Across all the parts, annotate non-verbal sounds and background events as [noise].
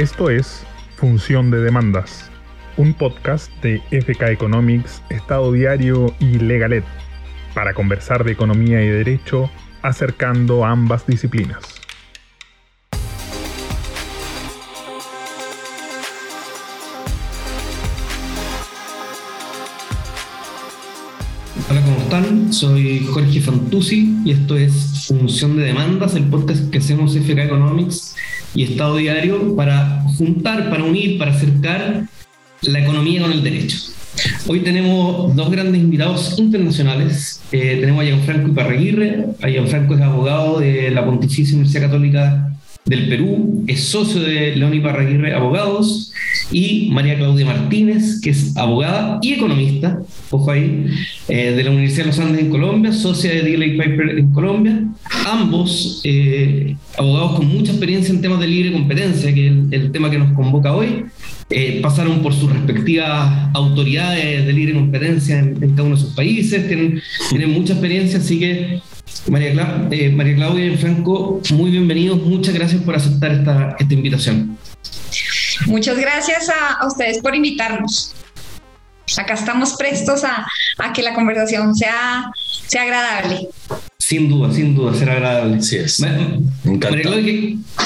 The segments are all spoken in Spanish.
Esto es Función de Demandas, un podcast de FK Economics, Estado Diario y Legalet, para conversar de economía y derecho acercando ambas disciplinas. Hola, ¿cómo están? Soy Jorge Fantuzzi y esto es Función de Demandas, el podcast que hacemos FK Economics y Estado Diario para juntar, para unir, para acercar la economía con el derecho. Hoy tenemos dos grandes invitados internacionales. Eh, tenemos a Gianfranco Iparraguirre. A Gianfranco es abogado de la Pontificia Universidad Católica del Perú, es socio de León Iparraguirre Abogados, y María Claudia Martínez, que es abogada y economista, ojo ahí, eh, de la Universidad de los Andes en Colombia, socia de Delay Piper en Colombia, ambos eh, abogados con mucha experiencia en temas de libre competencia, que es el, tema que nos convoca hoy. Eh, pasaron por sus respectivas autoridades de libre competencia en, cada uno de sus países, tienen, tienen mucha experiencia, así que María, María Claudia y Franco, muy bienvenidos, muchas gracias por aceptar esta, esta invitación. Muchas gracias a, ustedes por invitarnos. Acá estamos prestos a, que la conversación sea, sea agradable. Sin duda, sin duda, será agradable. Sí es.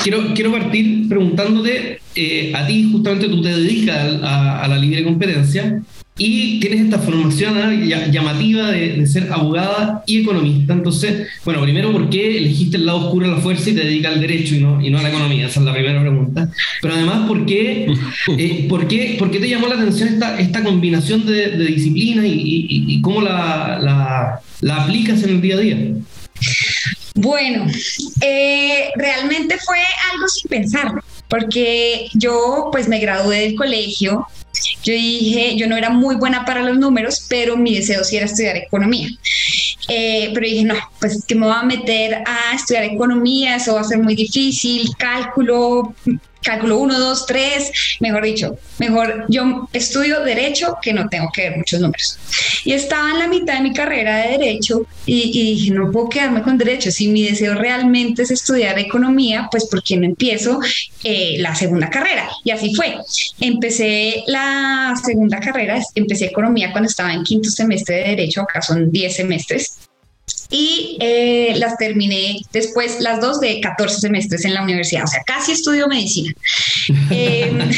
quiero, quiero partir preguntándote, eh, a ti justamente tú te dedicas a, la libre competencia y tienes esta formación llamativa de, ser abogada y economista. Entonces, bueno, primero, ¿por qué elegiste el lado oscuro de la fuerza y te dedicas al derecho y no, y no a la economía? Esa es la primera pregunta. Pero además, ¿por qué, [laughs] eh, ¿por qué, por qué te llamó la atención esta, esta combinación de, de disciplinas y, y, cómo la, la, la aplicas en el día a día? Bueno, eh, realmente fue algo sin pensar, porque yo pues me gradué del colegio yo dije, yo no era muy buena para los números, pero mi deseo sí era estudiar economía. Eh, pero dije, no, pues que me voy a meter a estudiar economía, eso va a ser muy difícil, cálculo, cálculo 1, 2, 3, mejor dicho, mejor yo estudio derecho que no tengo que ver muchos números. Y estaba en la mitad de mi carrera de derecho y, dije, no puedo quedarme con derecho. Si mi deseo realmente es estudiar economía, pues ¿por qué no empiezo eh, la segunda carrera? Y así fue. Empecé la segunda carrera, empecé economía cuando estaba en quinto semestre de derecho, acá son 10 semestres y eh, las terminé después, las dos de 14 semestres en la universidad, o sea, casi estudio medicina. [laughs] Em, [laughs]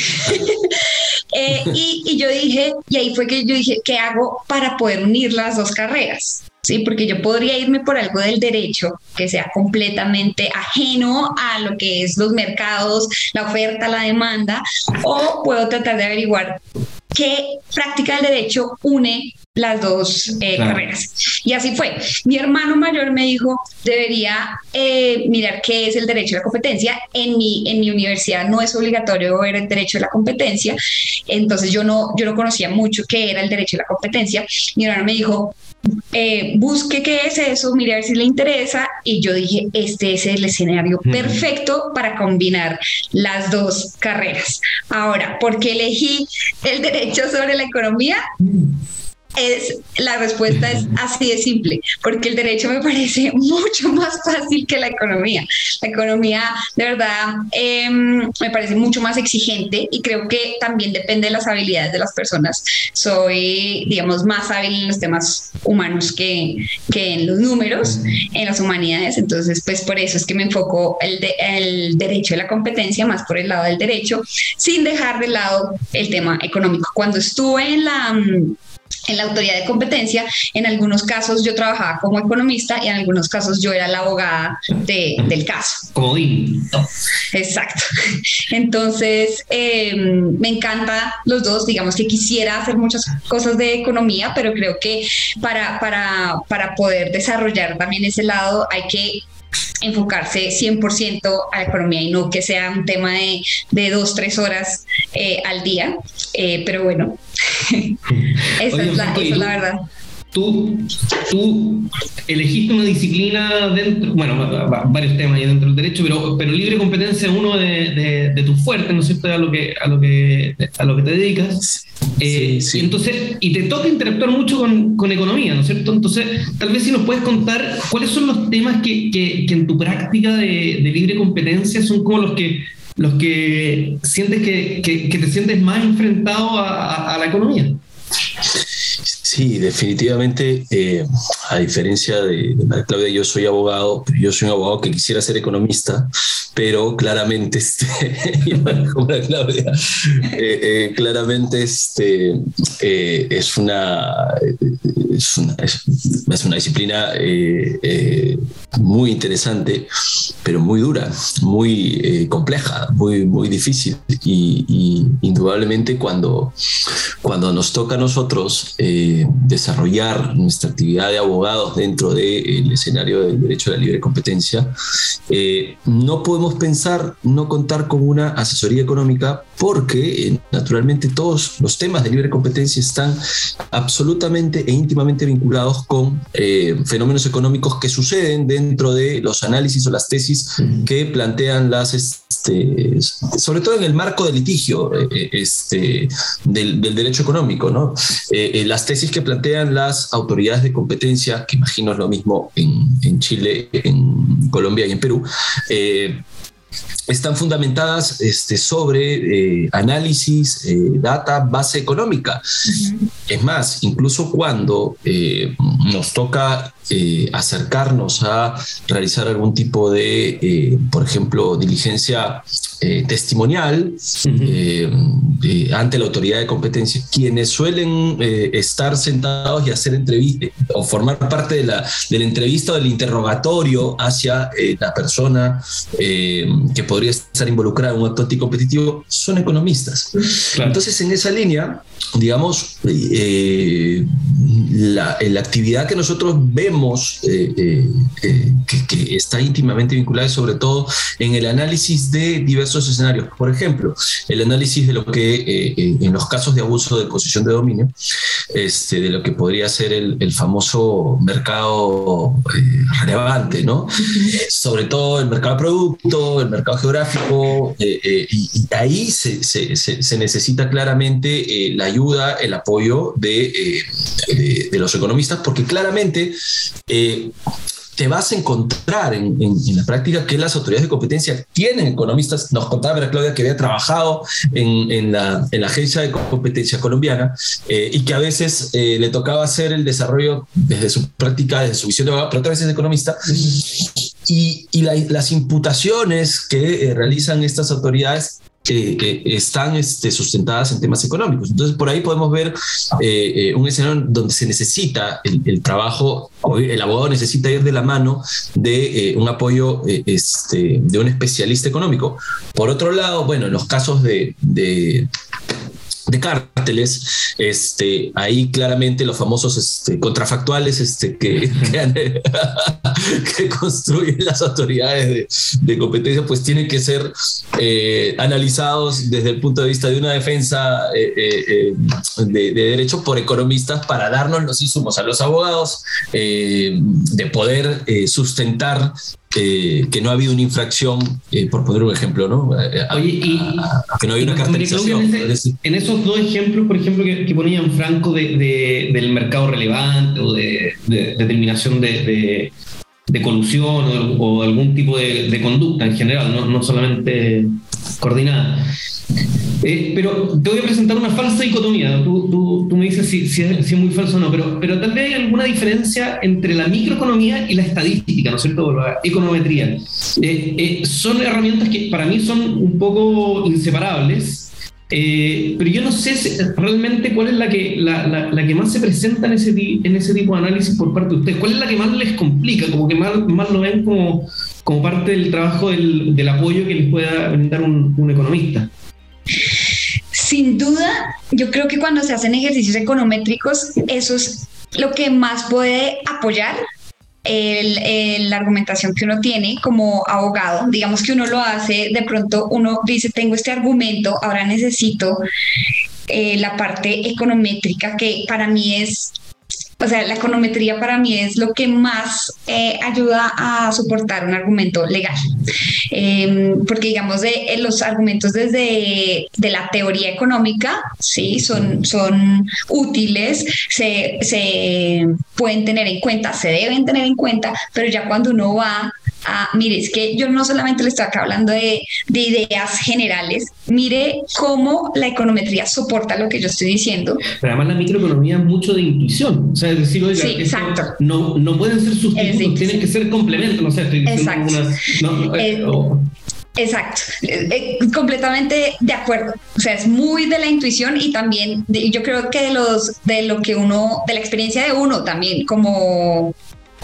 eh, y, y, yo dije, y ahí fue que yo dije, ¿qué hago para poder unir las dos carreras? Sí, porque yo podría irme por algo del derecho que sea completamente ajeno a lo que es los mercados, la oferta, la demanda, o puedo tratar de averiguar qué práctica del derecho une las dos eh, carreras. Y así fue. Mi hermano mayor me dijo, debería eh, mirar qué es el derecho a la competencia. En mi, en mi universidad no es obligatorio ver el derecho a la competencia, entonces yo no, yo no conocía mucho qué era el derecho a la competencia. Mi hermano me dijo, eh, busque qué es eso, mire a ver si le interesa. Y yo dije, este es el escenario perfecto para combinar las dos carreras. Ahora, ¿por qué elegí el derecho sobre la economía? Es, la respuesta es así de simple, porque el derecho me parece [laughs] mucho más fácil que la economía. La economía, de verdad, em, me parece mucho más exigente y creo que también depende de las habilidades de las personas. Soy, digamos, más hábil en los temas humanos que, que en los números, en las humanidades. Entonces, pues por eso es que me enfoco el, el derecho de la competencia más por el lado del derecho, sin dejar de lado el tema económico. Cuando estuve en la en la autoridad de competencia, en algunos casos yo trabajaba como economista y en algunos casos yo era la abogada del caso. Como Exacto. [laughs] Entonces, em, me encanta los dos, digamos que quisiera hacer muchas cosas de economía, pero creo que para, para, para poder desarrollar también ese lado hay que enfocarse 100% a la economía y no que sea un tema de, de dos, tres horas eh, al día. Eh, pero bueno, [laughs] esa, es la, verdad. Tú, tú elegiste una disciplina dentro, bueno, varios temas ahí dentro del derecho, pero, pero libre competencia es uno de, de, tus fuertes, ¿no es cierto?, a lo que, a lo que, a lo que te dedicas. Eh, sí, Entonces, y te toca interactuar mucho con, con, economía, ¿no es cierto? Entonces, tal vez si nos puedes contar cuáles son los temas que, que, que en tu práctica de, de, libre competencia son como los que los que sientes que, que te sientes más enfrentado a, a la economía. Sí, definitivamente, eh, a diferencia de, María Claudia, yo soy abogado, yo soy un abogado que quisiera ser economista, pero claramente, este, [laughs] Claudia, eh, eh, claramente este, es, una, es, una, es, una disciplina muy interesante, pero muy dura, muy compleja, muy, muy difícil. Y, y, indudablemente cuando, cuando nos toca a nosotros desarrollar nuestra actividad de abogados dentro del escenario del derecho a la libre competencia, eh, no podemos pensar no contar con una asesoría económica porque eh, naturalmente todos los temas de libre competencia están absolutamente e íntimamente vinculados con eh, fenómenos económicos que suceden dentro de los análisis o las tesis que plantean las, este, sobre todo en el marco del litigio este, del, derecho económico, ¿no? las tesis que plantean las autoridades de competencia, que imagino es lo mismo en, Chile, en Colombia y en Perú, eh, están fundamentadas este, sobre eh, análisis, eh, data, base económica. Es más, incluso cuando nos toca acercarnos a realizar algún tipo de, por ejemplo, diligencia eh, testimonial eh, ante la autoridad de competencia, quienes suelen eh, estar sentados y hacer entrevistas o formar parte de la, de la entrevista o del interrogatorio hacia la persona que podría estar involucrada en un acto anticompetitivo son economistas. Entonces, en esa línea, digamos, la, la, actividad que nosotros vemos que, que, está íntimamente vinculada sobre todo en el análisis de diversos esos escenarios. Por ejemplo, el análisis de lo que eh, eh, en los casos de abuso de posición de dominio, este, de lo que podría ser el, famoso mercado eh, relevante, ¿no? Sobre todo el mercado de producto, el mercado geográfico, y, ahí se, se, se, necesita claramente la ayuda, el apoyo de, de, de, los economistas, porque claramente te vas a encontrar en, la práctica que las autoridades de competencia tienen economistas. Nos contaba Claudia que había trabajado en, la, Agencia de Competencia Colombiana eh, y que a veces eh, le tocaba hacer el desarrollo desde su práctica, desde su visión de abogado, pero otras economista. Y, las imputaciones que eh, realizan estas autoridades que están este, sustentadas en temas económicos. Entonces, por ahí podemos ver eh, eh, un escenario donde se necesita el, trabajo, el abogado necesita ir de la mano de eh, un apoyo este, de un especialista económico. Por otro lado, bueno, en los casos de cárteles, este, ahí claramente los famosos este, contrafactuales este, que, [laughs] [laughs] que, construyen las autoridades de, competencia, pues tienen que ser eh, analizados desde el punto de vista de una defensa eh, eh, de, derecho por economistas para darnos los insumos a los abogados de poder sustentar que no ha habido una infracción, eh, por poner un ejemplo, ¿no? Oye, y, que no hay una caracterización. En, esos dos ejemplos, por ejemplo, que, ponían Franco de, del mercado relevante o de, determinación de, colusión o, algún tipo de, conducta en general, no, no solamente coordinada. Eh, pero te voy a presentar una falsa dicotomía. Tú, tú, me dices si, si, es, muy falso o no, pero, pero tal vez hay alguna diferencia entre la microeconomía y la estadística, ¿no es cierto? La econometría. Eh, eh, son herramientas que para mí son un poco inseparables. pero yo no sé realmente cuál es la que, la, la, que más se presenta en ese, en ese tipo de análisis por parte de ustedes. ¿Cuál es la que más les complica? Como que más, más lo ven como, como parte del trabajo del, del apoyo que les pueda brindar un, un economista. Sin duda, yo creo que cuando se hacen ejercicios econométricos, eso es lo que más puede apoyar la argumentación que uno tiene como abogado. Digamos que uno lo hace, de pronto uno dice, tengo este argumento, ahora necesito eh, la parte econométrica que para mí es o sea, la econometría para mí es lo que más eh, ayuda a soportar un argumento legal. Em, porque digamos, de, eh, los argumentos desde de la teoría económica, sí, son, son útiles, se, se pueden tener en cuenta, se deben tener en cuenta, pero ya cuando uno va a, mire, es que yo no solamente le estoy acá hablando de, de ideas generales, mire cómo la econometría soporta lo que yo estoy diciendo. Pero además la microeconomía es mucho de intuición, o sea, es decir, oiga, Sí, exacto. no, no pueden ser sustitutos, tienen que ser complementos, no sé, estoy Exacto. una... no, eh, Eh, o- Exacto, Eh, eh, completamente de acuerdo. O sea, es muy de la intuición y también de- yo creo que de los de lo que uno, de la experiencia de uno también como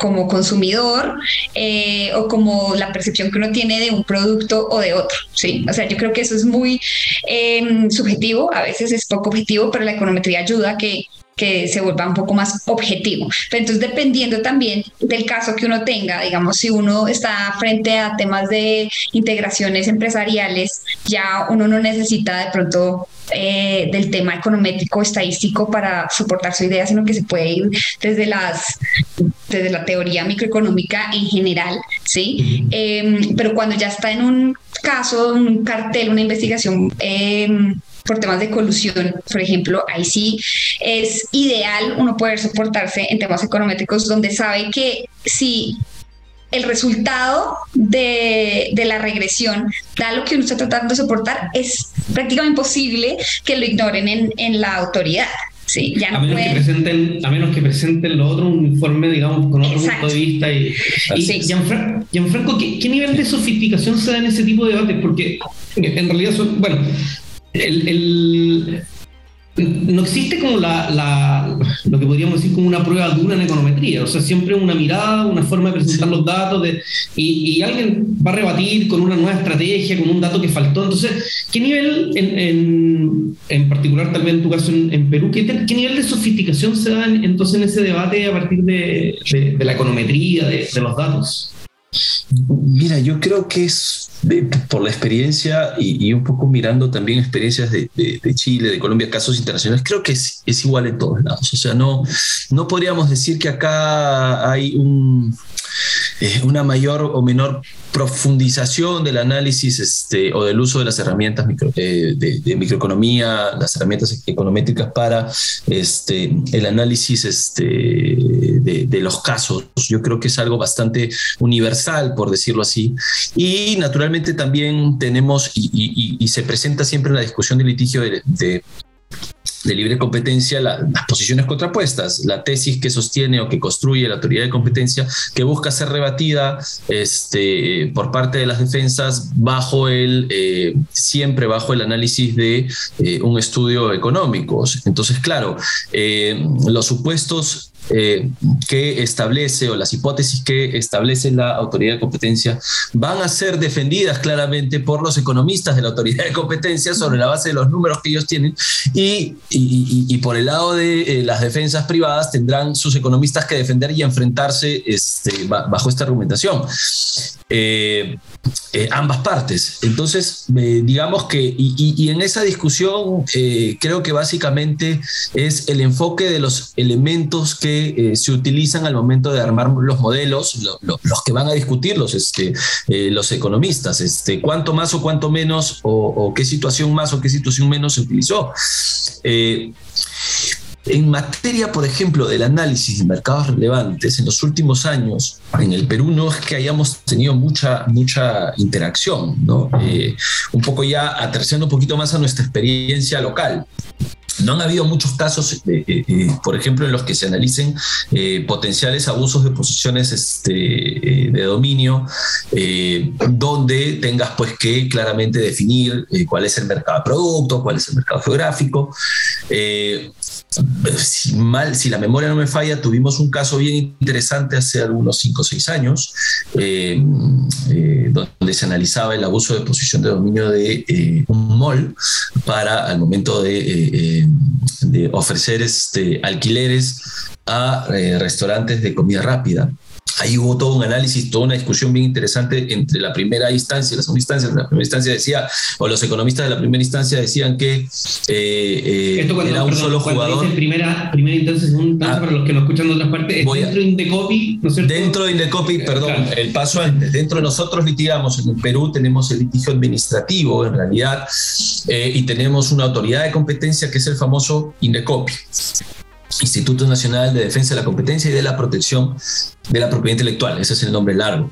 como consumidor eh, o como la percepción que uno tiene de un producto o de otro, sí. O sea, yo creo que eso es muy eh, subjetivo, a veces es poco objetivo, pero la econometría ayuda a que que se vuelva un poco más objetivo. Pero entonces, dependiendo también del caso que uno tenga, digamos, si uno está frente a temas de integraciones empresariales, ya uno no necesita de pronto eh, del tema econométrico, estadístico para soportar su idea, sino que se puede ir desde las desde la teoría microeconómica en general, ¿sí? Eh, pero cuando ya está en un caso, un cartel, una investigación eh, por temas de colusión, por ejemplo, ahí sí es ideal uno poder soportarse en temas econométricos donde sabe que si el resultado de, de, la regresión da lo que uno está tratando de soportar, es prácticamente imposible que lo ignoren en, en la autoridad. Sí, ya a, menos pueden... que presenten, a menos que presenten lo otro, un informe, digamos, con otro Exacto. punto de vista. Y, y Sí. Gianfra- Gianfranco, ¿qué, ¿qué nivel de sofisticación se da en ese tipo de debates? Porque en realidad son, bueno, el, el- no existe como la, la- lo que podríamos decir como una prueba dura en econometría, o sea, siempre una mirada, una forma de presentar los datos de, y, y alguien va a rebatir con una nueva estrategia, con un dato que faltó. Entonces, ¿qué nivel, en, en, en particular tal vez en tu caso en, en Perú, ¿qué, qué nivel de sofisticación se da en- entonces en ese debate a partir de, de- de la econometría, de, de los datos? Mira, yo creo que es por la experiencia y, un poco mirando también experiencias de, Chile, de Colombia, casos internacionales, creo que es, igual en todos lados. O sea, no, no podríamos decir que acá hay eh, una mayor o menor profundización del análisis este, o del uso de las herramientas eh, de, de microeconomía, las herramientas econométricas para este, el análisis este, de, los casos. Yo creo que es algo bastante universal, por decirlo así. Y naturalmente también tenemos, y, se presenta siempre en la discusión de litigio de, de- libre competencia la- las posiciones contrapuestas, la tesis que sostiene o que construye la autoridad de competencia, que busca ser rebatida este, por parte de las defensas bajo el, eh, siempre bajo el análisis de eh, un estudio económico. Entonces, claro, eh, los supuestos eh, que establece o las hipótesis que establece la autoridad de competencia van a ser defendidas claramente por los economistas de la autoridad de competencia sobre la base de los números que ellos tienen y, y- por el lado de eh, las defensas privadas tendrán sus economistas que defender y enfrentarse este, ba- bajo esta argumentación. Eh, eh, ambas partes. Entonces, digamos que, y, en esa discusión eh, creo que básicamente es el enfoque de los elementos que eh, se utilizan al momento de armar los modelos, lo- lo- los que van a discutir los, este, los economistas, este, cuánto más o cuánto menos, o qué situación más o qué situación menos se utilizó. En materia, por ejemplo, del análisis de mercados relevantes, en los últimos años, en el Perú no es que hayamos tenido mucha, mucha interacción, ¿no? Eh, un poco ya aterrizando un poquito más a nuestra experiencia local. No han habido muchos casos, eh, eh, por ejemplo, en los que se analicen potenciales abusos de posiciones este, de dominio, donde tengas pues que claramente definir cuál es el mercado de producto, cuál es el mercado geográfico. Si, mal, si la memoria no me falla, tuvimos un caso bien interesante hace algunos 5 o 6 años, eh, eh, donde se analizaba el abuso de posición de dominio de eh, un mall para al momento de, de ofrecer este, alquileres a restaurantes de comida rápida. Ahí hubo todo un análisis, toda una discusión bien interesante entre la primera instancia y la segunda instancia. La primera instancia decía, o los economistas de la primera instancia decían que eh, eh, era un solo jugador. Primera, primera instancia, segunda instancia, ah. para los que nos escuchan de otras partes, dentro de Indecopi, ¿no es cierto? Dentro de Indecopi, perdón, el paso antes. Dentro de nosotros litigamos, en Perú tenemos el litigio administrativo, en realidad, eh, y tenemos una autoridad de competencia que es el famoso Indecopi. Instituto Nacional de Defensa de la Competencia y de la Protección de la Propiedad Intelectual, ese es el nombre largo.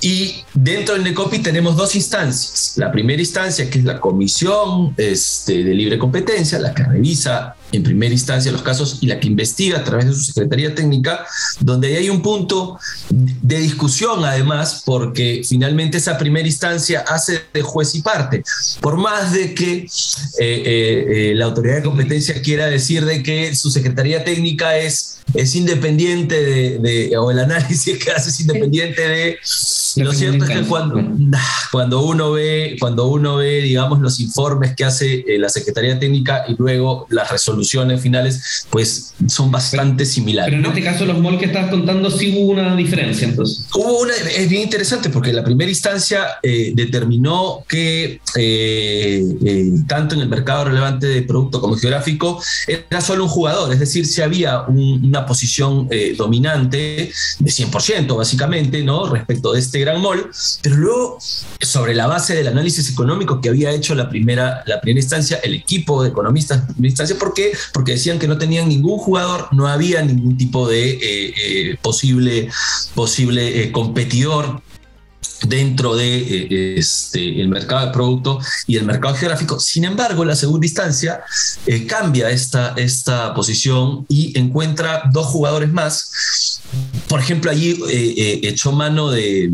Y dentro del NECOPI tenemos dos instancias. La primera instancia, que es la Comisión este, de Libre Competencia, la que revisa en primera instancia los casos y la que investiga a través de su Secretaría Técnica, donde hay un punto de discusión además, porque finalmente esa primera instancia hace de juez y parte. Por más de que eh, eh, eh, la autoridad de competencia quiera decir de que su Secretaría Técnica es, es independiente de, o el análisis que hace es independiente de lo cierto es que cuando, cuando, uno ve, cuando uno ve, digamos, los informes que hace la Secretaría Técnica y luego las resoluciones finales, pues son bastante similares. Pero en este caso, los malls que estás contando, sí hubo una diferencia, entonces. Hubo una, es bien interesante porque la primera instancia eh, determinó que eh, eh, tanto en el mercado relevante de producto como geográfico era solo un jugador, es decir, si había una posición dominante de 100%, básicamente, ¿no? Respecto de este gran mall, pero luego, sobre la base del análisis económico que había hecho la primera, la primera instancia, el equipo de economistas de instancia, porque porque decían que no tenían ningún jugador, no había ningún tipo de eh, eh, posible, posible eh, competidor dentro de este, el mercado de producto y el mercado geográfico. Sin embargo, la segunda instancia cambia esta, esta posición y encuentra dos jugadores más. Por ejemplo, allí echó mano de,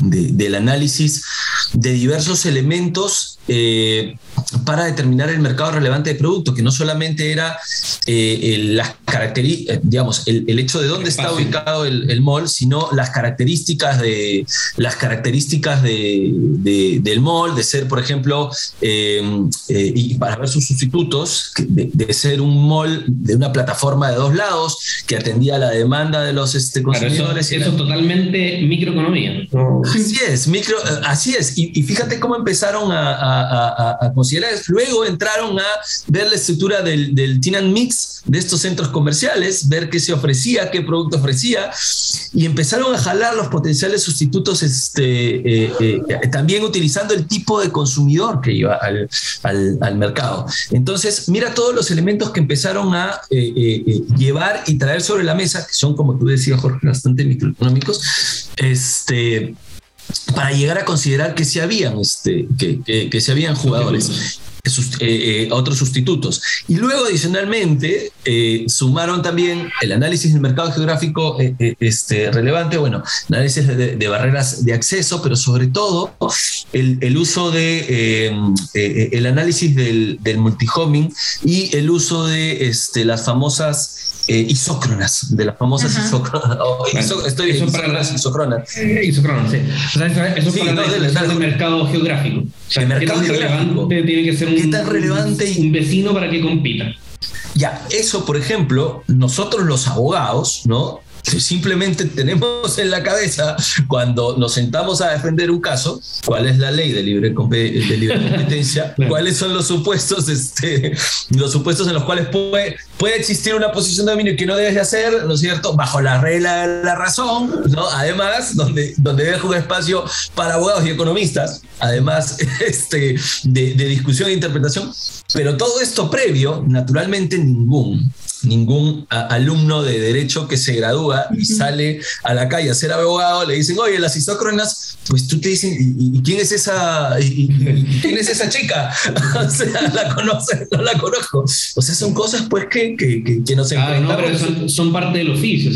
del análisis de diversos elementos para determinar el mercado relevante de producto, que no solamente era eh, las características, eh, digamos, el, hecho de dónde está ubicado el, mall, sino las características de las características de, del mall, de ser, por ejemplo, eh, y para ver sus sustitutos, de, ser un mall de una plataforma de dos lados que atendía la demanda de los este, consumidores. eso, es totalmente microeconomía. Así es, micro, así es. Y, fíjate cómo empezaron a, a Luego entraron a ver la estructura del, del Mix de estos centros comerciales, ver qué se ofrecía, qué producto ofrecía, y empezaron a jalar los potenciales sustitutos, este, eh, eh, también utilizando el tipo de consumidor que iba al, al, mercado. Entonces, mira todos los elementos que empezaron a eh, llevar y traer sobre la mesa, que son, como tú decías, Jorge, bastante microeconómicos, este para llegar a considerar que se habían, este, que, que, se habían jugadores. Eh, eh, otros sustitutos. Y luego, adicionalmente, eh, sumaron también el análisis del mercado geográfico este, relevante, bueno, análisis de, barreras de acceso, pero sobre todo el, el uso de el análisis del, del multihoming y el uso de este, las famosas eh, isócronas, de las famosas isócronas. [laughs] Oh, estoy eso para las isócronas. Eh, isócronas, sí. O sea, eso, es para el mercado geográfico. O sea, el mercado geográfico. Tiene que ser un, tan relevante un vecino para que compita. Ya, eso, por ejemplo, nosotros los abogados, ¿no? Simplemente tenemos en la cabeza cuando nos sentamos a defender un caso, cuál es la ley de libre, [laughs] competencia, cuáles son los supuestos, este, los supuestos en los cuales puede, puede existir una posición de dominio que no debes de hacer, ¿no es cierto? Bajo la regla de la razón, ¿no? Además, donde, donde dejo un espacio para abogados y economistas, además [laughs] este, de, de discusión e interpretación, pero todo esto previo, naturalmente ningún ningún alumno de derecho que se gradúa y sale a la calle a ser abogado, le dicen, oye, las isócronas, pues tú te dicen, ¿y, quién es esa, y, quién es esa chica? [laughs] o sea, la conoce, no la conozco. O sea, son cosas pues que, que, que, no se son, parte del oficio.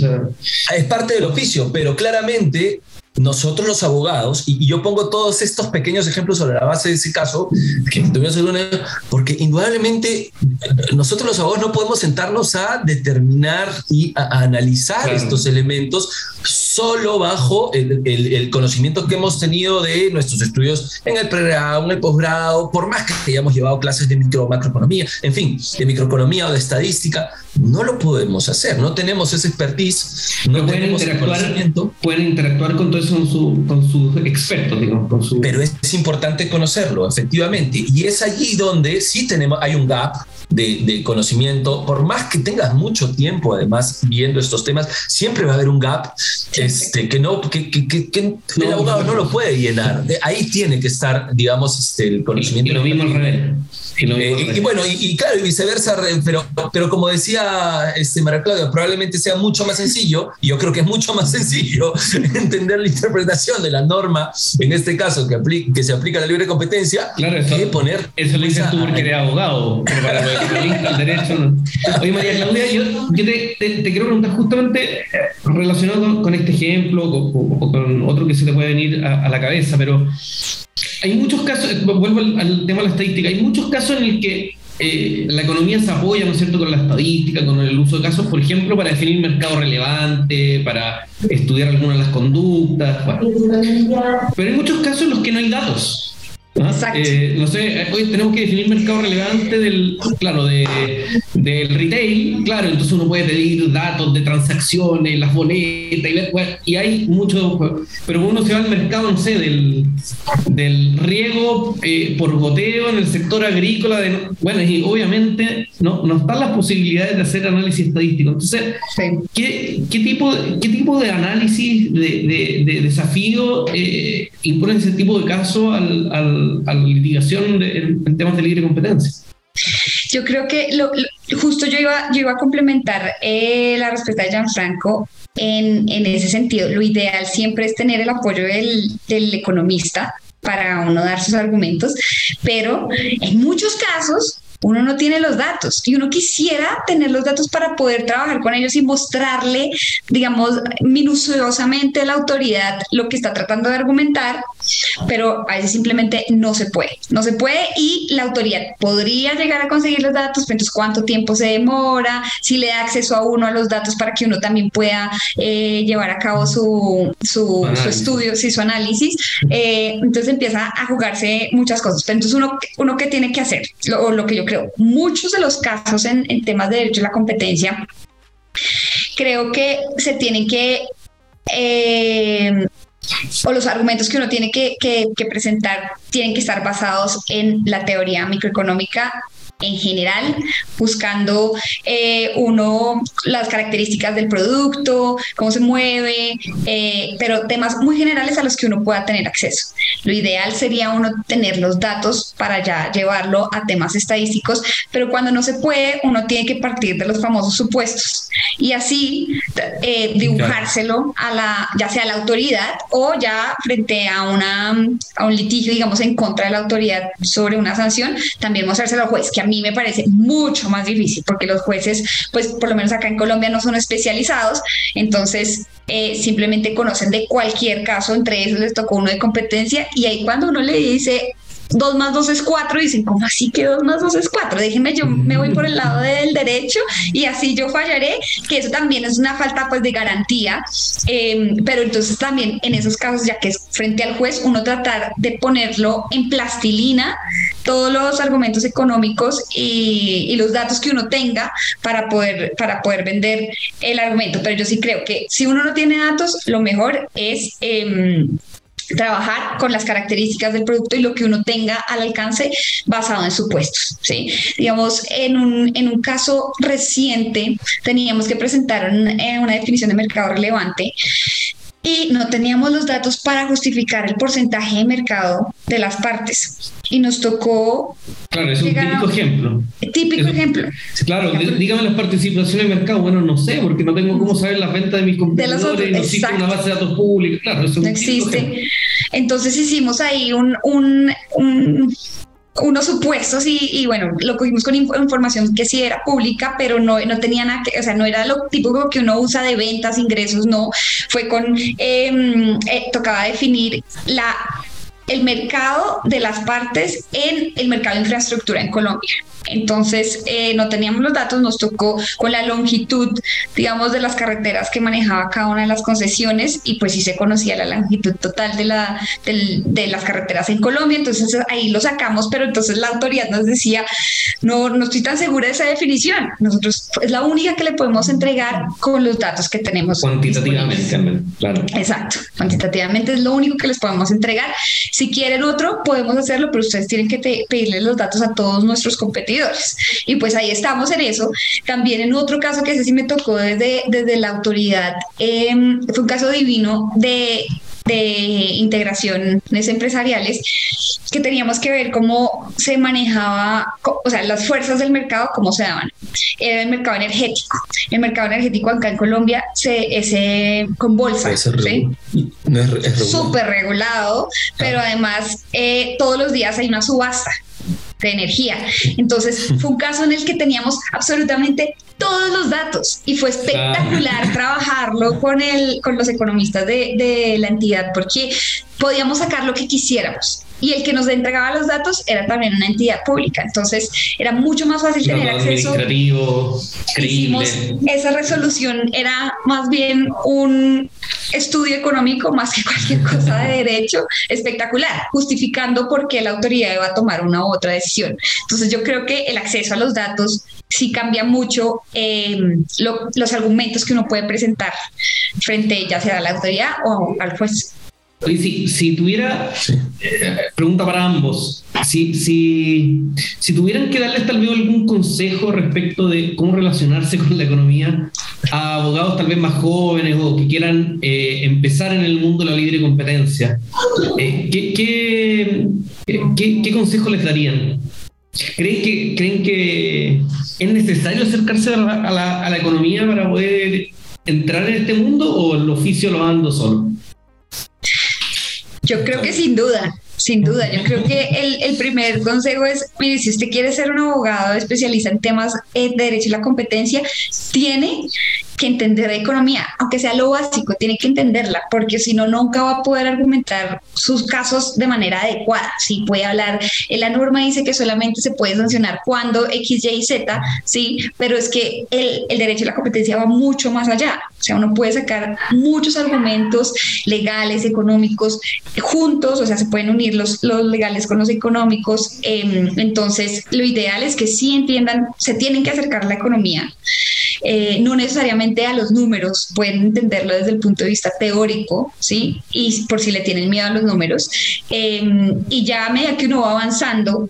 Es parte del oficio, pero claramente nosotros los abogados, y, yo pongo todos estos pequeños ejemplos sobre la base de ese caso, que porque indudablemente nosotros los abogados no podemos sentarnos a determinar y a, analizar estos elementos solo bajo el, el, conocimiento que hemos tenido de nuestros estudios en el pregrado, en el posgrado, por más que hayamos llevado clases de micro macroeconomía, en fin, de microeconomía o de estadística, no lo podemos hacer, no tenemos ese expertise, no tenemos interactuar, Pueden interactuar con todo eso con, su, con sus expertos, digamos. Con su... Pero es importante conocerlo, efectivamente, y es allí donde sí tenemos, hay un gap de, de, conocimiento, por más que tengas mucho tiempo además viendo estos temas, siempre va a haber un gap este, que, no, que, que, que el abogado no lo puede llenar. Ahí tiene que estar, digamos, este, el conocimiento. Y, lo mismo al revés. Eh, y, bueno, y, claro, y viceversa, pero, pero como decía este, María Claudia, probablemente sea mucho más sencillo, y yo creo que es mucho más [laughs] sencillo entender la interpretación de la norma, en este caso, que, que se aplica a la libre competencia, claro, eso, que poner... Eso lo dices tú porque eres abogado, pero para al derecho... Oye, María Claudia, yo, yo te, te, quiero preguntar justamente eh, relacionado con, este ejemplo o, con otro que se te puede venir a, a la cabeza, pero hay muchos casos, vuelvo al, tema de la estadística, hay muchos casos en el que eh, la economía se apoya, ¿no es cierto?, con la estadística, con el uso de casos, por ejemplo, para definir mercado relevante, para estudiar algunas de las conductas. Pero hay muchos casos en los que no hay datos. Eh, no sé, hoy tenemos que definir mercado relevante del, claro, de, del retail, claro, entonces uno puede pedir datos de transacciones, las boletas, y, y hay mucho, pero uno se va al mercado, no sé, del, del riego eh, por goteo en el sector agrícola, de, bueno, y obviamente no, no están las posibilidades de hacer análisis estadístico. Entonces, ¿qué, qué, tipo, qué tipo de análisis, de, de, desafío eh, impone ese tipo de caso al, al a la litigación en, temas de libre competencia. Yo creo que lo, justo yo iba, yo iba a complementar eh, la respuesta de Gianfranco en, en ese sentido. Lo ideal siempre es tener el apoyo del, del economista para uno dar sus argumentos, pero en muchos casos uno no tiene los datos y uno quisiera tener los datos para poder trabajar con ellos y mostrarle, digamos, minuciosamente a la autoridad lo que está tratando de argumentar, pero a veces simplemente no se puede, no se puede y la autoridad podría llegar a conseguir los datos, pero entonces cuánto tiempo se demora, si le da acceso a uno a los datos para que uno también pueda eh, llevar a cabo su, su, estudio, sí, su análisis, eh, entonces empieza a jugarse muchas cosas, pero entonces uno, uno qué tiene que hacer, lo, lo que yo creo, muchos de los casos en, temas de derecho a la competencia, creo que se tienen que... Eh, o los argumentos que uno tiene que, presentar tienen que estar basados en la teoría microeconómica en general, buscando eh, uno las características del producto, cómo se mueve, eh, pero temas muy generales a los que uno pueda tener acceso. Lo ideal sería uno tener los datos para ya llevarlo a temas estadísticos, pero cuando no se puede, uno tiene que partir de los famosos supuestos y así eh, dibujárselo a la, ya sea a la autoridad o ya frente a, una, a un litigio, digamos, en contra de la autoridad sobre una sanción, también mostrárselo al juez, que a mí me parece mucho más difícil porque los jueces, pues por lo menos acá en Colombia no son especializados, entonces eh, simplemente conocen de cualquier caso, entre esos les tocó uno de competencia y ahí cuando uno le dice, 2 más 2 es 4, dicen, ¿cómo así que 2 más 2 es 4? Déjenme, yo me voy por el lado del derecho y así yo fallaré, que eso también es una falta pues de garantía, eh, pero entonces también en esos casos, ya que es frente al juez, uno tratar de ponerlo en plastilina, todos los argumentos económicos y, y, los datos que uno tenga para poder, para poder vender el argumento, pero yo sí creo que si uno no tiene datos, lo mejor es... Eh, trabajar con las características del producto y lo que uno tenga al alcance basado en supuestos. ¿sí? Digamos, en un, en un caso reciente teníamos que presentar eh, una definición de mercado relevante y no teníamos los datos para justificar el porcentaje de mercado de las partes. Y nos tocó... Claro, es un típico ejemplo. Típico ejemplo. Claro, dígame las participaciones de mercado. Bueno, no sé, porque no tengo cómo saber las ventas de mis competidores, no existe una base de datos pública. Claro, eso no existe. Entonces hicimos ahí un, un, un unos supuestos y, bueno, lo cogimos con información que sí era pública, pero no, no tenía nada que, o sea, no era lo típico que uno usa de ventas, ingresos, no, fue con, em, eh, tocaba definir la el mercado de las partes en el mercado de infraestructura en Colombia. entonces eh, no teníamos los datos, nos tocó con la longitud, digamos, de las carreteras que manejaba cada una de las concesiones y pues sí se conocía la longitud total de, la, de las carreteras en Colombia, entonces ahí lo sacamos, pero entonces la autoridad nos decía, no, no estoy tan segura de esa definición, nosotros es la única que le podemos entregar con los datos que tenemos. Cuantitativamente, claro. Exacto, cuantitativamente es lo único que les podemos entregar. Si quieren otro, podemos hacerlo, pero ustedes tienen que pedirle los datos a todos nuestros competidores. Y pues ahí estamos en eso. También en otro caso que ese sí me tocó desde, desde la autoridad, em, fue un caso divino de de integraciones empresariales que teníamos que ver cómo se manejaba, o sea, las fuerzas del mercado, cómo se daban. Era el mercado energético. El mercado energético acá en Colombia se, es con bolsa. Es súper regulado, pero además eh, todos los días hay una subasta de energía. Entonces fue un caso en el que teníamos absolutamente todos los datos y fue espectacular trabajarlo con, el, con los economistas de, de la entidad porque podíamos sacar lo que quisiéramos y el que nos entregaba los datos era también una entidad pública. Entonces era mucho más fácil tener acceso. Hicimos esa resolución era más bien un estudio económico más que cualquier cosa de derecho espectacular, justificando por qué la autoridad iba a tomar una u otra decisión. Entonces yo creo que el acceso a los datos sí cambia mucho eh, los argumentos que uno puede presentar frente ya sea a la autoridad o al juez. Si, si tuviera, eh, pregunta para ambos, si, si, si tuvieran que darles tal vez algún consejo respecto de cómo relacionarse con la economía a abogados tal vez más jóvenes o que quieran eh, empezar en el mundo de la libre competencia, eh, ¿qué, qué, qué, qué consejo les darían? ¿Creen que, ¿Creen que es necesario acercarse a la, a, la, a la, economía para poder entrar en este mundo o el oficio lo ando solo? Yo creo que sin duda, sin duda. Yo creo que el, primer consejo es, mire, si usted quiere ser un abogado especialista en temas de derecho y la competencia, tiene que entender de economía, aunque sea lo básico, tiene que entenderla, porque si no, nunca va a poder argumentar sus casos de manera adecuada. Si puede hablar, en la norma dice que solamente se puede sancionar cuando X, Y, Z, sí, pero es que el, el derecho a la competencia va mucho más allá. O sea, uno puede sacar muchos argumentos legales, económicos, juntos, o sea, se pueden unir los, los legales con los económicos. Eh, entonces, lo ideal es que sí entiendan, se tienen que acercar a la economía eh, no necesariamente a los números, pueden entenderlo desde el punto de vista teórico, ¿sí? Y por si le tienen miedo a los números. Eh, y ya a medida que uno va avanzando,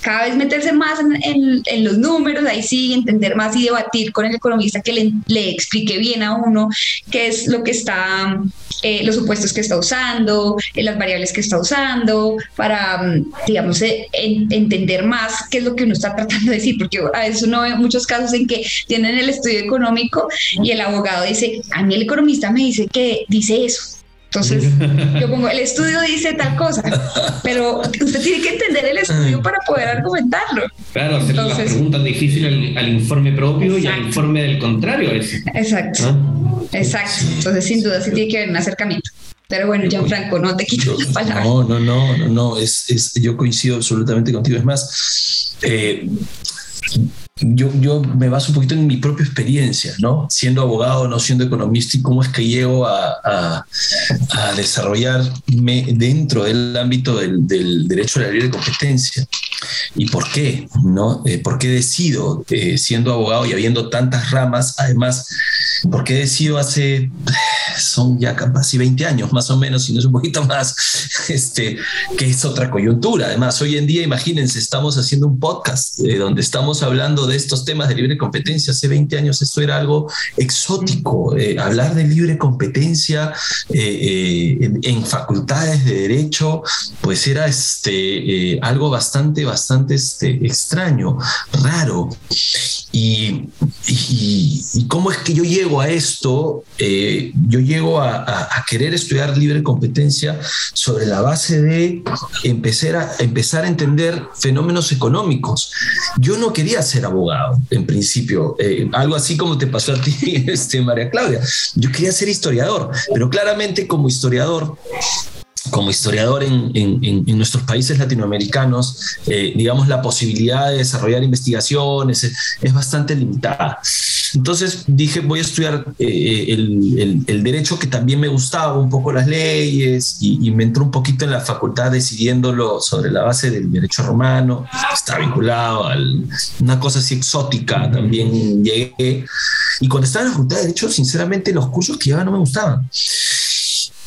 cada vez meterse más en, los números, ahí sí, entender más y debatir con el economista que le, explique bien a uno qué es lo que está, eh, los supuestos que está usando, eh, las variables que está usando, para, mm, digamos, eh, entender más qué es lo que uno está tratando de decir, porque a veces uno ve muchos casos en que tienen el estudio económico y el abogado dice, a mí el economista me dice que dice eso entonces, [laughs] yo pongo, el estudio dice tal cosa, pero usted tiene que entender el estudio para poder argumentarlo. Claro, hacer las preguntas difíciles al, informe propio y al informe del contrario. Exacto. ¿Ah? Exacto. Entonces, sin duda, sí tiene que haber un acercamiento. Pero bueno, Gianfranco, no te quito la palabra. No, no, no, no, no. Es, es, yo coincido absolutamente contigo. Es más, eh, yo, yo me baso un poquito en mi propia experiencia, ¿no? Siendo abogado, no siendo economista y cómo es que llego a, a, a desarrollarme dentro del ámbito del, del, derecho a la libre competencia. ¿Y por qué? ¿No? Eh, ¿Por qué decido, eh, siendo abogado y habiendo tantas ramas, además, por qué decido hace, [sighs] son ya casi 20 años más o menos, si no es un poquito más, [laughs] este, que es otra coyuntura. Además, hoy en día, imagínense, estamos haciendo un podcast eh, donde estamos hablando de estos temas de libre competencia. Hace 20 años esto era algo exótico. Eh, hablar de libre competencia en, en, facultades de derecho, pues era este, algo bastante, bastante este, extraño, raro. Y, y, cómo es que yo llego a esto? Eh, yo llego a, querer estudiar libre competencia sobre la base de empezar a, empezar a entender fenómenos económicos. Yo no quería ser abogado, en principio, eh, algo así como te pasó a ti, [laughs] este, María Claudia. Yo quería ser historiador, pero claramente como historiador como historiador en, en, nuestros países latinoamericanos, eh, digamos, la posibilidad de desarrollar investigaciones es, bastante limitada. Entonces dije, voy a estudiar eh, el, el, derecho que también me gustaba, un poco las leyes, y, me entró un poquito en la facultad decidiéndolo sobre la base del derecho romano, está vinculado a una cosa así exótica, también llegué. Y cuando estaba en la facultad de derecho, sinceramente los cursos que llevaba no me gustaban.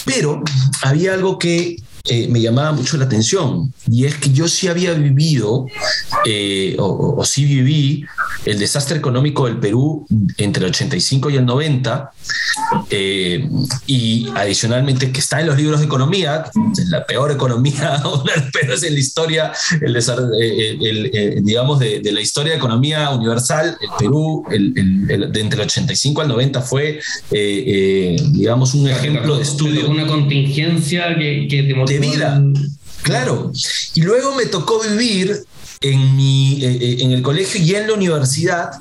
Pero había algo que eh, me llamaba mucho la atención y es que yo sí había vivido eh, o, sí viví el desastre económico del Perú entre el 85 y el 90 eh, y adicionalmente que está en los libros de economía, la peor economía, [laughs] pero es en la historia, el, digamos, de, la historia de economía universal, el Perú de entre el 85 al 90 fue, digamos, un ejemplo de estudio. Una contingencia que, que de vida. Claro. Y luego me tocó vivir en, mi, eh, eh, en el colegio y en la universidad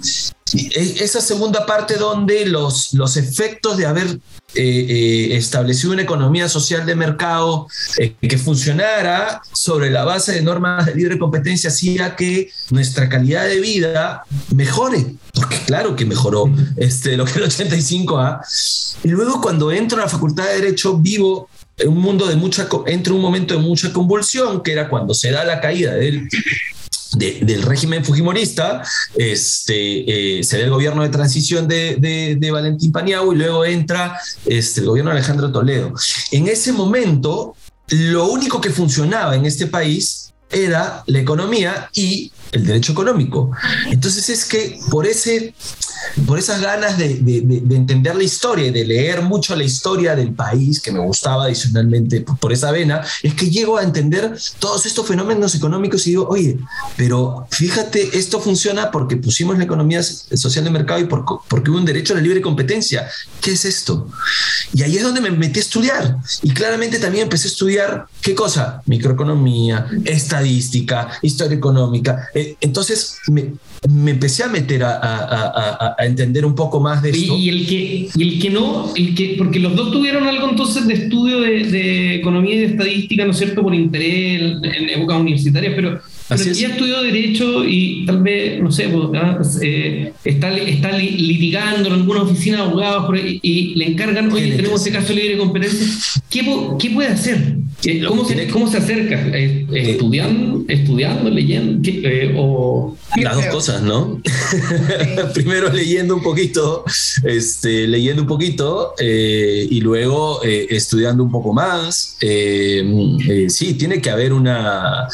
esa segunda parte donde los, los efectos de haber eh, establecido una economía social de mercado que funcionara sobre la base de normas de libre competencia hacía que nuestra calidad de vida mejore, porque claro que mejoró este, lo que el 85A. Y luego cuando entro a la Facultad de Derecho vivo un mundo de mucha, entre un momento de mucha convulsión, que era cuando se da la caída del, del régimen fujimorista, este, eh, se da el gobierno de transición de, de, Valentín Paniagua y luego entra este, el gobierno de Alejandro Toledo. En ese momento, lo único que funcionaba en este país era la economía y el derecho económico. Entonces es que por, ese, por esas ganas de, entender la historia de leer mucho la historia del país, que me gustaba adicionalmente por, esa vena, es que llego a entender todos estos fenómenos económicos y digo, oye, pero fíjate, esto funciona porque pusimos la economía social de mercado y porque hubo un derecho a la libre competencia. ¿Qué es esto? Y ahí es donde me metí a estudiar. Y claramente también empecé a estudiar, ¿qué cosa? Microeconomía, estadística, historia económica. Eh, entonces me, empecé a meter a, entender un poco más de esto. Y, el que, y el que no, el que, porque los dos tuvieron algo entonces de estudio de, economía y de estadística, ¿no es cierto?, por interés en, en épocas universitarias, pero pero ya estudió Derecho y tal vez, no sé, pues, ah, eh, está, está litigando en alguna oficina de abogados y, le encargan, oye, tenemos este caso libre competencia. ¿Qué, ¿Qué puede hacer? Eh, ¿Cómo, se, ¿Cómo se acerca? Eh, ¿Estudiando, estudiando leyendo? o... Las dos cosas, ¿no? [laughs] Primero leyendo un poquito, este, leyendo un poquito y luego estudiando un poco más. sí, tiene que haber una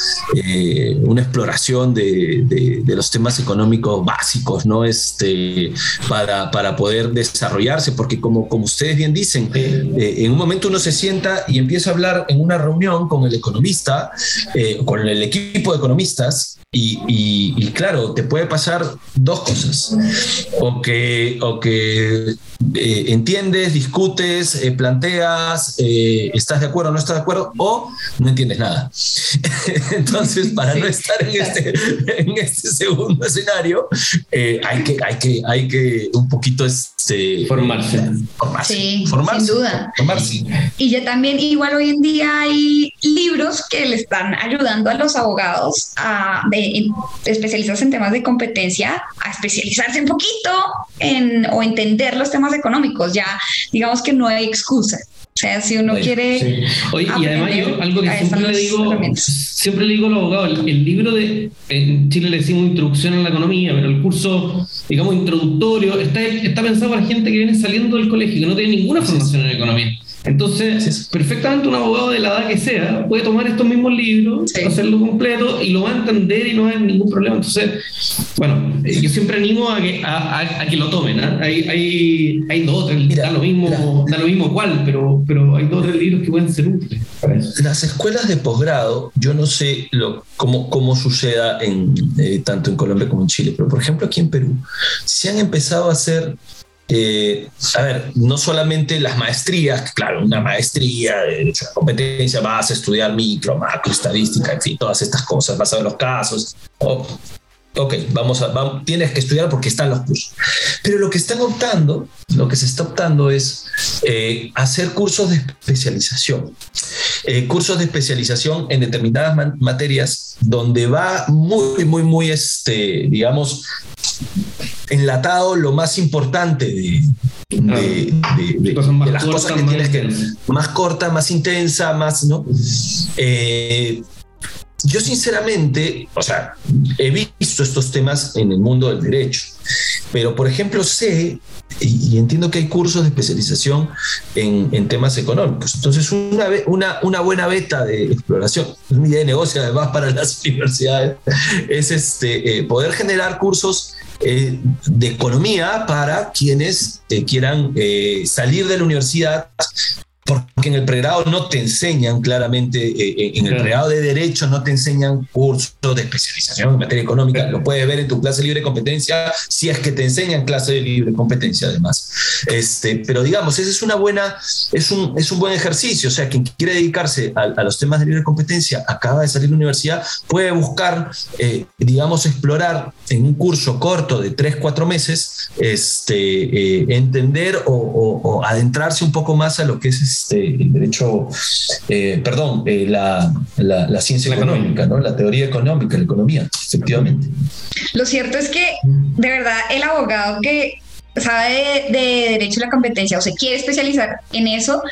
una exploración de, los temas económicos básicos, ¿no? Este, para, para poder desarrollarse, porque como, como ustedes bien dicen, eh, en un momento uno se sienta y empieza a hablar en una reunión con el economista, eh, con el equipo de economistas, y, claro, te puede pasar dos cosas. O que, o que eh, entiendes, discutes, eh, planteas, eh, estás de acuerdo o no estás de acuerdo, o no entiendes nada. [laughs] Entonces, [laughs] para no estar en este, en este segundo escenario, hay, que, hay, que, hay que un poquito este, formarse. Formarse. Sí, sin duda. Formarse. Y ya también, igual hoy en día hay libros que le están ayudando a los abogados a especializarse en temas de competencia a especializarse un poquito en, o entender los temas económicos. Ya digamos que no hay excusa. O sea, si uno quiere. Oye, y además yo, algo que siempre le digo, siempre le digo a los abogados, el, libro de, en Chile le decimos introducción a la economía, pero el curso, digamos, introductorio, está, está pensado para gente que viene saliendo del colegio, que no tiene ninguna formación en economía. Entonces, perfectamente un abogado de la edad que sea puede tomar estos mismos libros, hacerlo completo y lo va a entender y no hay ningún problema. Entonces, bueno, eh, yo siempre animo a que, a, que lo tomen. ¿ah? Hay, hay, hay, dos tres, da lo mismo, da lo mismo cuál, pero, pero hay dos o tres libros que pueden ser útiles para eso. Las escuelas de posgrado, yo no sé lo, cómo, cómo suceda en, eh, tanto en Colombia como en Chile, pero por ejemplo aquí en Perú, se han empezado a hacer eh, a ver, no solamente las maestrías, claro, una maestría de competencia, vas a estudiar micro, macro, estadística, en fin, todas estas cosas, vas a ver los casos. ok, vamos a, tienes que estudiar porque están los cursos. Pero lo que están optando, lo que se está optando es eh, hacer cursos de especialización. Eh, cursos de especialización en determinadas materias donde va muy, muy, muy, este, digamos, enlatado lo más importante de, las cosas que tienes que... Más corta, más intensa, más, ¿no? Eh, yo sinceramente, o sea, he visto estos temas en el mundo del derecho, pero por ejemplo sé y, entiendo que hay cursos de especialización en, temas económicos. Entonces, una, una, una, buena beta de exploración, una idea de negocio además para las [laughs] universidades, es este, eh, poder generar cursos eh, de economía para quienes eh, quieran salir de la universidad en el pregrado no te enseñan claramente, eh, eh, en el pregrado de Derecho no te enseñan cursos de especialización en materia económica, lo puedes ver en tu clase libre competencia, si es que te enseñan clase de libre competencia además. Este, pero digamos, ese es una buena, es un, es un buen ejercicio, o sea, quien quiere dedicarse a, los temas de libre competencia, acaba de salir de la universidad, puede buscar, eh, digamos, explorar en un curso corto de 3, 4 meses, este, entender o, o adentrarse un poco más a lo que es este, el derecho, eh, perdón, eh, la, la, ciencia económica, ¿no? la teoría económica, la economía, efectivamente. Lo cierto es que, de verdad, el abogado que sabe de, derecho a la competencia o se quiere especializar en eso,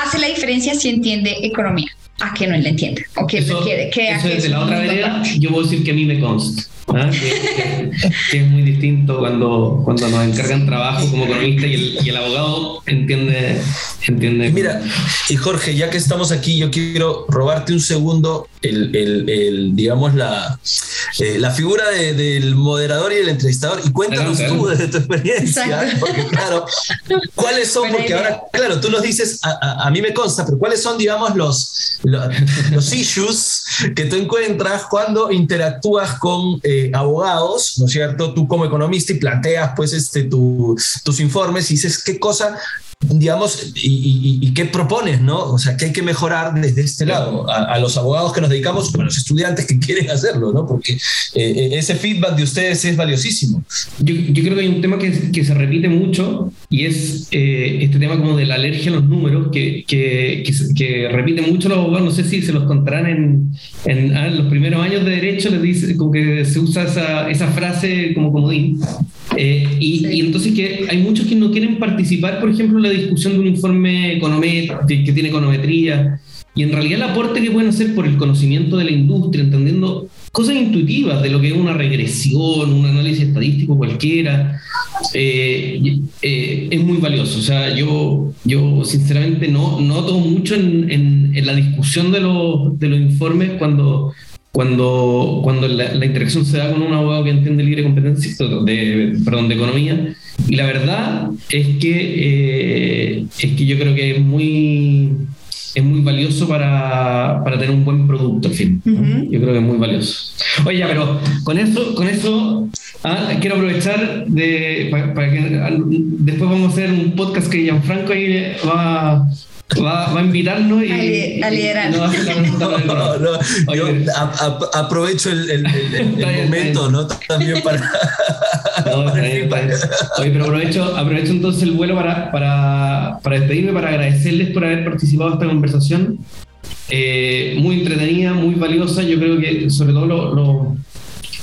hace la diferencia si entiende economía a que no le entiende o que quiere que eso desde la otra vereda yo puedo decir que a mí me consta ¿ah? que, es muy distinto cuando, cuando nos encargan trabajo como economista y el, y el abogado entiende, entiende. mira, y Jorge, ya que estamos aquí, yo quiero robarte un segundo el, el, el digamos, la, eh, la figura del moderador y el entrevistador. Y cuéntanos tú desde tu experiencia, porque claro, ¿cuáles son? Porque ahora, claro, tú nos dices, a, a, mí me consta, pero ¿cuáles son, digamos, los, los, issues que tú encuentras cuando interactúas con eh, abogados, ¿no es cierto? Tú como economista y planteas pues este, tus informes y dices qué cosa digamos, y, qué propones, ¿no? O sea, ¿qué hay que mejorar desde este lado? A, los abogados que nos dedicamos, a los estudiantes que [laughs] quieren hacerlo, ¿no? Porque eh, ese feedback de ustedes es valiosísimo. Yo, creo que hay un tema que, que se repite mucho y es eh, este tema como de la alergia a los números, que, que, que, repite mucho los abogados, no sé si se los contarán en, en, ah, los primeros años de derecho, les dice, como que se usa esa, esa frase como comodín. Eh, y, y, entonces que hay muchos que no quieren participar, por ejemplo, en la discusión de un informe que, que tiene econometría, y en realidad el aporte que pueden hacer por el conocimiento de la industria, entendiendo cosas intuitivas de lo que es una regresión, un análisis estadístico cualquiera, eh, eh, es muy valioso. O sea, yo, yo sinceramente no noto mucho en, en, la discusión de, los, de los informes cuando cuando, cuando la, interacción se da con un abogado que entiende libre competencia, de, perdón, de economía. Y la verdad es que, eh, es que yo creo que es muy, es muy valioso para, para tener un buen producto, en fin. Yo creo que es muy valioso. Oye, pero con eso, con eso ah, quiero aprovechar de, para, que ah, después vamos a hacer un podcast que Gianfranco ahí va Va, va, a invitarnos y, a, liderar. [laughs] no, no, no, yo aprovecho el, el, el, [laughs] momento, ¿no? También para. [laughs] Oye, pero aprovecho, aprovecho entonces el vuelo para, para, para despedirme, para agradecerles por haber participado en esta conversación. Eh, muy entretenida, muy valiosa. Yo creo que, sobre todo, los lo,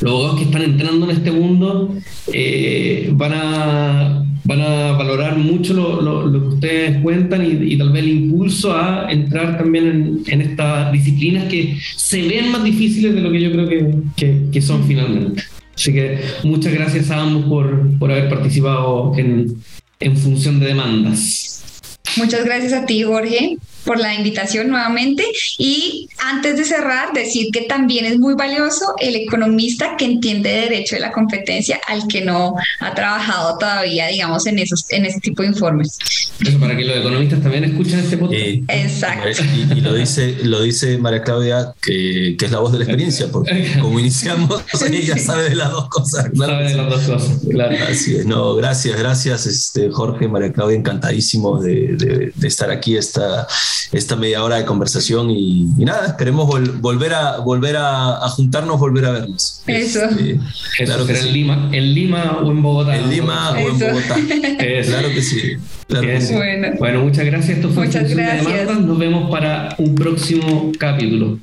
los que están entrando en este mundo eh, van a van a valorar mucho lo, que ustedes cuentan y, tal vez el impulso a entrar también en, estas disciplinas que se ven más difíciles de lo que yo creo que, que, son finalmente. Así que muchas gracias a ambos por, por haber participado en, en función de demandas. Muchas gracias a ti, Jorge por la invitación nuevamente. Y antes de cerrar, decir que también es muy valioso el economista que entiende derecho de la competencia al que no ha trabajado todavía, digamos, en esos en ese tipo de informes. Eso para que los economistas también escuchen este podcast. Exacto. Y, lo dice lo dice María Claudia, que, que, es la voz de la experiencia, porque como iniciamos, [laughs] ella sabe de las dos cosas. Sabe de las dos cosas, claro. Así es, no, gracias, gracias, este, Jorge, María Claudia, encantadísimo de, de, de estar aquí esta esta media hora de conversación y, nada, esperemos volver, a, volver a, juntarnos, volver a vernos. Eso. Este, claro que en, Lima, en Lima o en Bogotá. En Lima o en Bogotá. Claro que sí. Bueno. muchas gracias. Esto fue Muchas gracias. Nos vemos para un próximo capítulo.